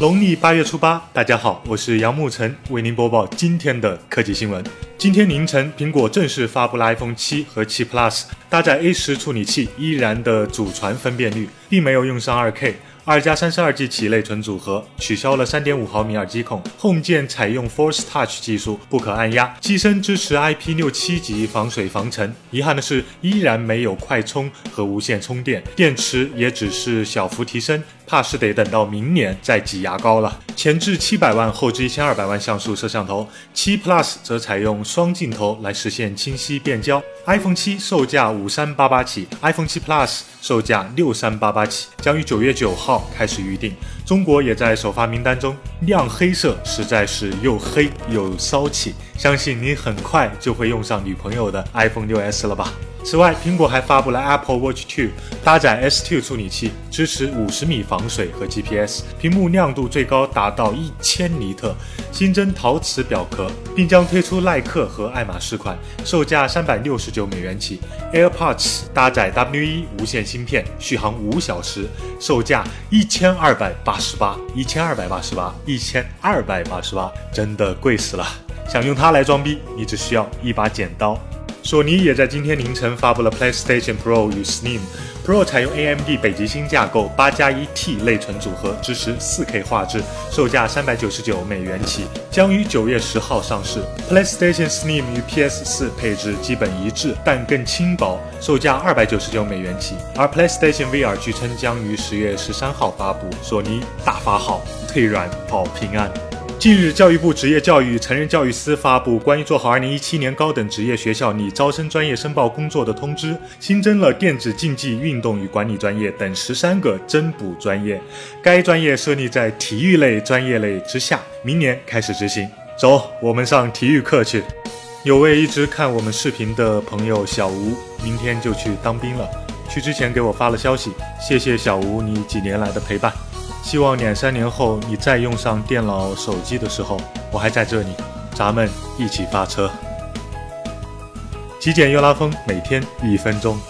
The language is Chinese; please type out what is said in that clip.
农历八月初八，大家好，我是杨沐晨，为您播报今天的科技新闻。今天凌晨，苹果正式发布了 iPhone 七和七 Plus，搭载 A 十处理器，依然的祖传分辨率，并没有用上 2K。二加三十二 G 起内存组合，取消了三点五毫米耳机孔，Home 键采用 Force Touch 技术，不可按压，机身支持 IP 六七级防水防尘。遗憾的是，依然没有快充和无线充电，电池也只是小幅提升，怕是得等到明年再挤牙膏了。前置七百万，后置一千二百万像素摄像头，七 Plus 则采用双镜头来实现清晰变焦。iPhone 七售价五三八八起，iPhone 七 Plus 售价六三八八起，将于九月九号开始预定。中国也在首发名单中。亮黑色实在是又黑又骚气，相信你很快就会用上女朋友的 iPhone 六 S 了吧。此外，苹果还发布了 Apple Watch 2，搭载 S2 处理器，支持五十米防水和 GPS，屏幕亮度最高达到一千尼特，新增陶瓷表壳，并将推出耐克和爱马仕款，售价三百六十九美元起。AirPods 搭载 W1 无线芯片，续航五小时，售价一千二百八十八，一千二百八十八，一千二百八十八，真的贵死了。想用它来装逼，你只需要一把剪刀。索尼也在今天凌晨发布了 PlayStation Pro 与 Slim Pro，采用 AMD 北极星架构，八加一 T 内存组合，支持 4K 画质，售价三百九十九美元起，将于九月十号上市。PlayStation Slim 与 PS4 配置基本一致，但更轻薄，售价二百九十九美元起。而 PlayStation VR 据称将于十月十三号发布。索尼大发好，退软保平安。近日，教育部职业教育成人教育司发布关于做好2017年高等职业学校拟招生专业申报工作的通知，新增了电子竞技运动与管理专业等十三个增补专业，该专业设立在体育类专业类之下，明年开始执行。走，我们上体育课去。有位一直看我们视频的朋友小吴，明天就去当兵了，去之前给我发了消息，谢谢小吴你几年来的陪伴。希望两三年后你再用上电脑、手机的时候，我还在这里，咱们一起发车。极简又拉风，每天一分钟。